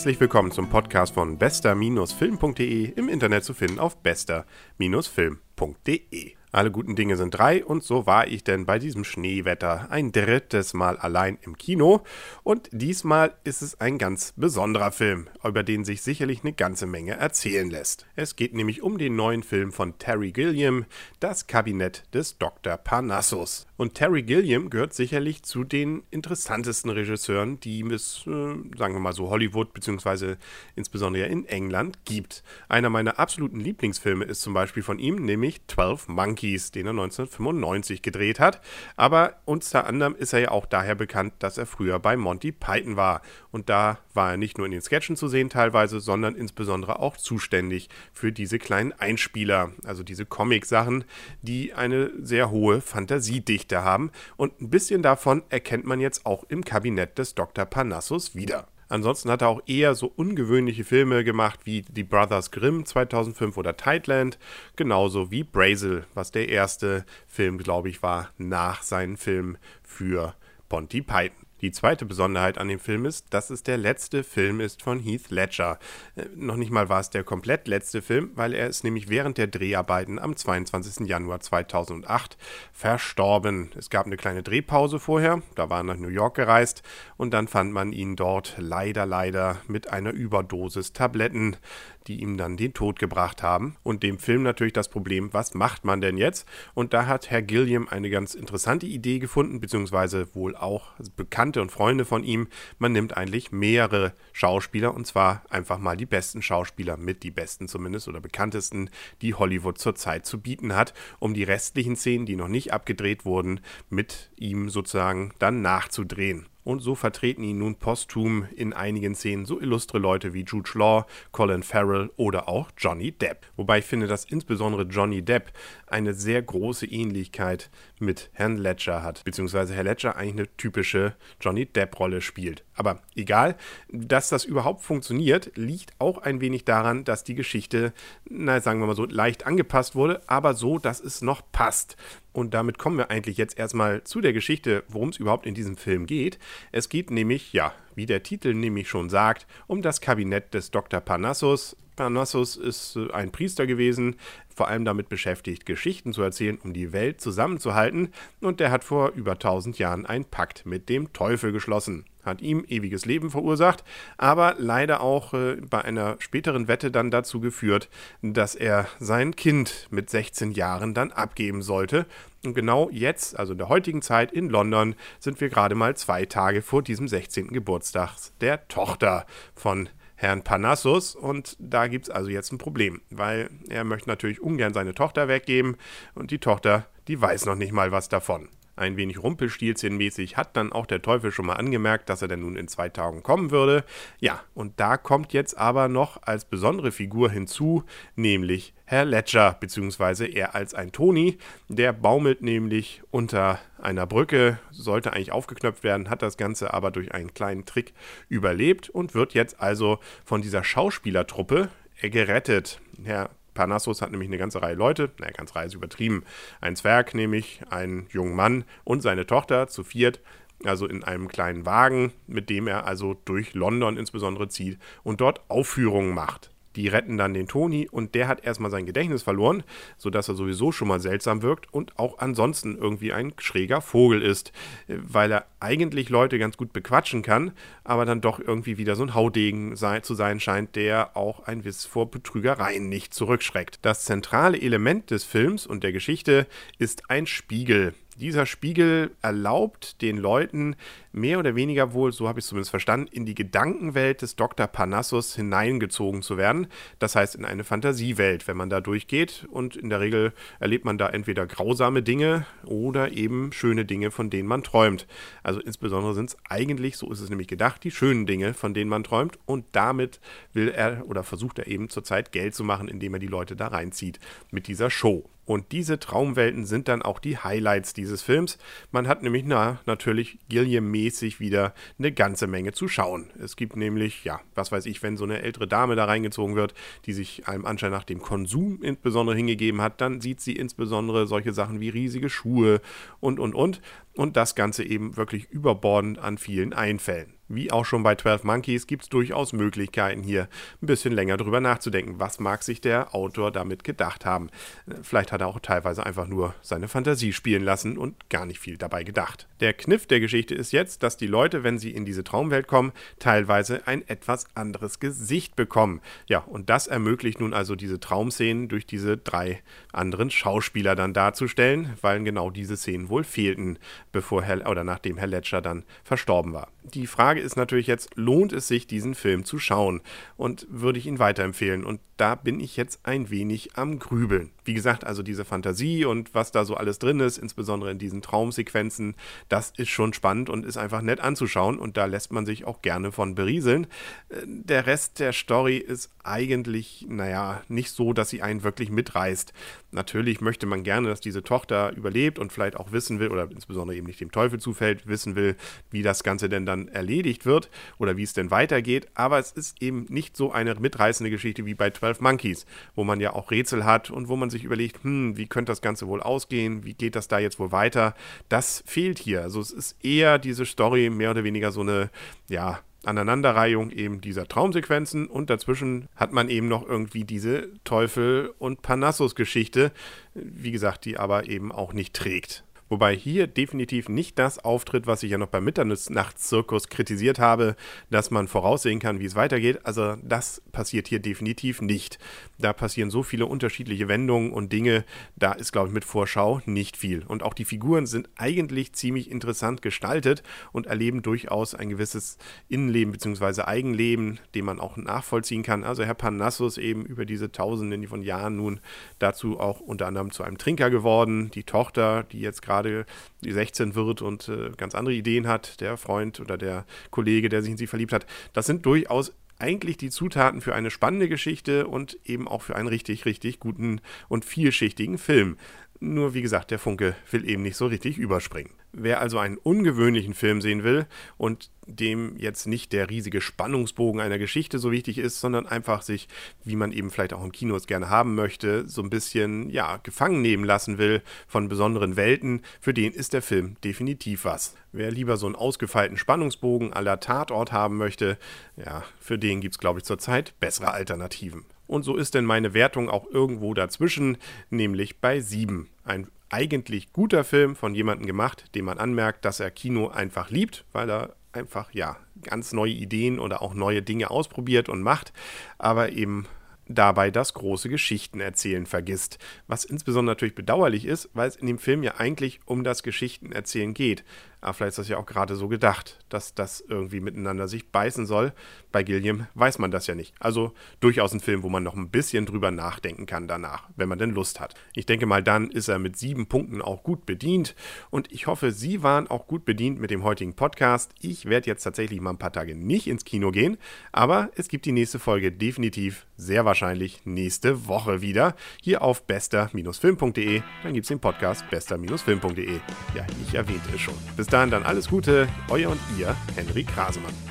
Herzlich willkommen zum Podcast von bester-film.de im Internet zu finden auf bester-film.de. Alle guten Dinge sind drei und so war ich denn bei diesem Schneewetter ein drittes Mal allein im Kino und diesmal ist es ein ganz besonderer Film, über den sich sicherlich eine ganze Menge erzählen lässt. Es geht nämlich um den neuen Film von Terry Gilliam, Das Kabinett des Dr. Parnassus. Und Terry Gilliam gehört sicherlich zu den interessantesten Regisseuren, die es, äh, sagen wir mal so, Hollywood bzw. insbesondere in England gibt. Einer meiner absoluten Lieblingsfilme ist zum Beispiel von ihm, nämlich 12 Monkeys. Monkeys, den er 1995 gedreht hat. Aber unter anderem ist er ja auch daher bekannt, dass er früher bei Monty Python war. Und da war er nicht nur in den Sketchen zu sehen teilweise, sondern insbesondere auch zuständig für diese kleinen Einspieler, also diese Comic-Sachen, die eine sehr hohe Fantasiedichte haben. Und ein bisschen davon erkennt man jetzt auch im Kabinett des Dr. Parnassus wieder. Ansonsten hat er auch eher so ungewöhnliche Filme gemacht wie Die Brothers Grimm 2005 oder Tideland, genauso wie Brazil, was der erste Film, glaube ich, war nach seinem Film für Ponty Python. Die zweite Besonderheit an dem Film ist, dass es der letzte Film ist von Heath Ledger. Äh, noch nicht mal war es der komplett letzte Film, weil er ist nämlich während der Dreharbeiten am 22. Januar 2008 verstorben. Es gab eine kleine Drehpause vorher, da war er nach New York gereist und dann fand man ihn dort leider, leider mit einer Überdosis Tabletten die ihm dann den Tod gebracht haben. Und dem Film natürlich das Problem, was macht man denn jetzt? Und da hat Herr Gilliam eine ganz interessante Idee gefunden, beziehungsweise wohl auch Bekannte und Freunde von ihm. Man nimmt eigentlich mehrere Schauspieler und zwar einfach mal die besten Schauspieler mit, die besten zumindest oder bekanntesten, die Hollywood zurzeit zu bieten hat, um die restlichen Szenen, die noch nicht abgedreht wurden, mit ihm sozusagen dann nachzudrehen. Und so vertreten ihn nun posthum in einigen Szenen so illustre Leute wie Jude Law, Colin Farrell oder auch Johnny Depp. Wobei ich finde, dass insbesondere Johnny Depp eine sehr große Ähnlichkeit mit Herrn Ledger hat, beziehungsweise Herr Ledger eigentlich eine typische Johnny Depp-Rolle spielt. Aber egal, dass das überhaupt funktioniert, liegt auch ein wenig daran, dass die Geschichte, na sagen wir mal so, leicht angepasst wurde, aber so, dass es noch passt. Und damit kommen wir eigentlich jetzt erstmal zu der Geschichte, worum es überhaupt in diesem Film geht. Es geht nämlich, ja, wie der Titel nämlich schon sagt, um das Kabinett des Dr. Parnassus. Parnassus ist äh, ein Priester gewesen, vor allem damit beschäftigt, Geschichten zu erzählen, um die Welt zusammenzuhalten. Und der hat vor über 1000 Jahren einen Pakt mit dem Teufel geschlossen hat ihm ewiges Leben verursacht, aber leider auch äh, bei einer späteren Wette dann dazu geführt, dass er sein Kind mit 16 Jahren dann abgeben sollte. Und genau jetzt, also in der heutigen Zeit in London, sind wir gerade mal zwei Tage vor diesem 16. Geburtstag der Tochter von Herrn Panassus und da gibt es also jetzt ein Problem, weil er möchte natürlich ungern seine Tochter weggeben und die Tochter, die weiß noch nicht mal was davon ein wenig Rumpelstilzchenmäßig, hat dann auch der Teufel schon mal angemerkt, dass er denn nun in zwei Tagen kommen würde. Ja, und da kommt jetzt aber noch als besondere Figur hinzu, nämlich Herr Ledger, beziehungsweise er als ein Toni. Der baumelt nämlich unter einer Brücke, sollte eigentlich aufgeknöpft werden, hat das Ganze aber durch einen kleinen Trick überlebt und wird jetzt also von dieser Schauspielertruppe gerettet. Herr Parnassus hat nämlich eine ganze Reihe Leute, naja, ganz Reihe ist übertrieben. Ein Zwerg nämlich, einen jungen Mann und seine Tochter zu viert, also in einem kleinen Wagen, mit dem er also durch London insbesondere zieht und dort Aufführungen macht. Die retten dann den Toni und der hat erstmal sein Gedächtnis verloren, sodass er sowieso schon mal seltsam wirkt und auch ansonsten irgendwie ein schräger Vogel ist, weil er eigentlich Leute ganz gut bequatschen kann, aber dann doch irgendwie wieder so ein Haudegen sei, zu sein scheint, der auch ein Wiss vor Betrügereien nicht zurückschreckt. Das zentrale Element des Films und der Geschichte ist ein Spiegel. Dieser Spiegel erlaubt den Leuten mehr oder weniger wohl, so habe ich es zumindest verstanden, in die Gedankenwelt des Dr. Parnassus hineingezogen zu werden. Das heißt in eine Fantasiewelt, wenn man da durchgeht. Und in der Regel erlebt man da entweder grausame Dinge oder eben schöne Dinge, von denen man träumt. Also insbesondere sind es eigentlich, so ist es nämlich gedacht, die schönen Dinge, von denen man träumt. Und damit will er oder versucht er eben zurzeit Geld zu machen, indem er die Leute da reinzieht mit dieser Show. Und diese Traumwelten sind dann auch die Highlights dieses Films. Man hat nämlich na, natürlich Gilliam-mäßig wieder eine ganze Menge zu schauen. Es gibt nämlich, ja, was weiß ich, wenn so eine ältere Dame da reingezogen wird, die sich einem Anschein nach dem Konsum insbesondere hingegeben hat, dann sieht sie insbesondere solche Sachen wie riesige Schuhe und, und, und. Und das Ganze eben wirklich überbordend an vielen Einfällen. Wie auch schon bei 12 Monkeys gibt es durchaus Möglichkeiten hier ein bisschen länger drüber nachzudenken. Was mag sich der Autor damit gedacht haben? Vielleicht hat er auch teilweise einfach nur seine Fantasie spielen lassen und gar nicht viel dabei gedacht. Der Kniff der Geschichte ist jetzt, dass die Leute, wenn sie in diese Traumwelt kommen, teilweise ein etwas anderes Gesicht bekommen. Ja, und das ermöglicht nun also diese Traumszenen durch diese drei anderen Schauspieler dann darzustellen, weil genau diese Szenen wohl fehlten, bevor Herr oder nachdem Herr Ledger dann verstorben war. Die Frage ist natürlich jetzt, lohnt es sich, diesen Film zu schauen? Und würde ich ihn weiterempfehlen? Und da bin ich jetzt ein wenig am Grübeln. Wie gesagt, also diese Fantasie und was da so alles drin ist, insbesondere in diesen Traumsequenzen, das ist schon spannend und ist einfach nett anzuschauen und da lässt man sich auch gerne von berieseln. Der Rest der Story ist eigentlich, naja, nicht so, dass sie einen wirklich mitreißt. Natürlich möchte man gerne, dass diese Tochter überlebt und vielleicht auch wissen will, oder insbesondere eben nicht dem Teufel zufällt, wissen will, wie das Ganze denn dann erledigt wird oder wie es denn weitergeht. Aber es ist eben nicht so eine mitreißende Geschichte wie bei 12 Monkeys, wo man ja auch Rätsel hat und wo man sich überlegt, hm, wie könnte das Ganze wohl ausgehen, wie geht das da jetzt wohl weiter. Das fehlt hier. Also es ist eher diese Story mehr oder weniger so eine, ja, Aneinanderreihung eben dieser Traumsequenzen und dazwischen hat man eben noch irgendwie diese Teufel- und Parnassus-Geschichte, wie gesagt, die aber eben auch nicht trägt. Wobei hier definitiv nicht das auftritt, was ich ja noch beim Mitternachtszirkus kritisiert habe, dass man voraussehen kann, wie es weitergeht. Also das passiert hier definitiv nicht. Da passieren so viele unterschiedliche Wendungen und Dinge, da ist, glaube ich, mit Vorschau nicht viel. Und auch die Figuren sind eigentlich ziemlich interessant gestaltet und erleben durchaus ein gewisses Innenleben bzw. Eigenleben, dem man auch nachvollziehen kann. Also Herr Parnassus eben über diese Tausenden von Jahren nun dazu auch unter anderem zu einem Trinker geworden. Die Tochter, die jetzt gerade gerade die 16 wird und äh, ganz andere Ideen hat, der Freund oder der Kollege, der sich in sie verliebt hat. Das sind durchaus eigentlich die Zutaten für eine spannende Geschichte und eben auch für einen richtig, richtig guten und vielschichtigen Film. Nur wie gesagt, der Funke will eben nicht so richtig überspringen. Wer also einen ungewöhnlichen Film sehen will und dem jetzt nicht der riesige Spannungsbogen einer Geschichte so wichtig ist, sondern einfach sich, wie man eben vielleicht auch im Kino es gerne haben möchte, so ein bisschen, ja, gefangen nehmen lassen will von besonderen Welten, für den ist der Film definitiv was. Wer lieber so einen ausgefeilten Spannungsbogen aller Tatort haben möchte, ja, für den gibt es, glaube ich, zurzeit bessere Alternativen. Und so ist denn meine Wertung auch irgendwo dazwischen, nämlich bei 7. Ein eigentlich guter Film von jemandem gemacht, dem man anmerkt, dass er Kino einfach liebt, weil er einfach ja ganz neue Ideen oder auch neue Dinge ausprobiert und macht, aber eben dabei das große Geschichtenerzählen vergisst. Was insbesondere natürlich bedauerlich ist, weil es in dem Film ja eigentlich um das Geschichtenerzählen geht. Aber vielleicht ist das ja auch gerade so gedacht, dass das irgendwie miteinander sich beißen soll. Bei Gilliam weiß man das ja nicht. Also durchaus ein Film, wo man noch ein bisschen drüber nachdenken kann danach, wenn man denn Lust hat. Ich denke mal, dann ist er mit sieben Punkten auch gut bedient. Und ich hoffe, Sie waren auch gut bedient mit dem heutigen Podcast. Ich werde jetzt tatsächlich mal ein paar Tage nicht ins Kino gehen, aber es gibt die nächste Folge definitiv sehr wahrscheinlich nächste Woche wieder hier auf bester-film.de. Dann gibt es den Podcast bester-film.de. Ja, ich erwähnte es schon. Bis dahin dann alles Gute, euer und ihr, Henry Krasemann.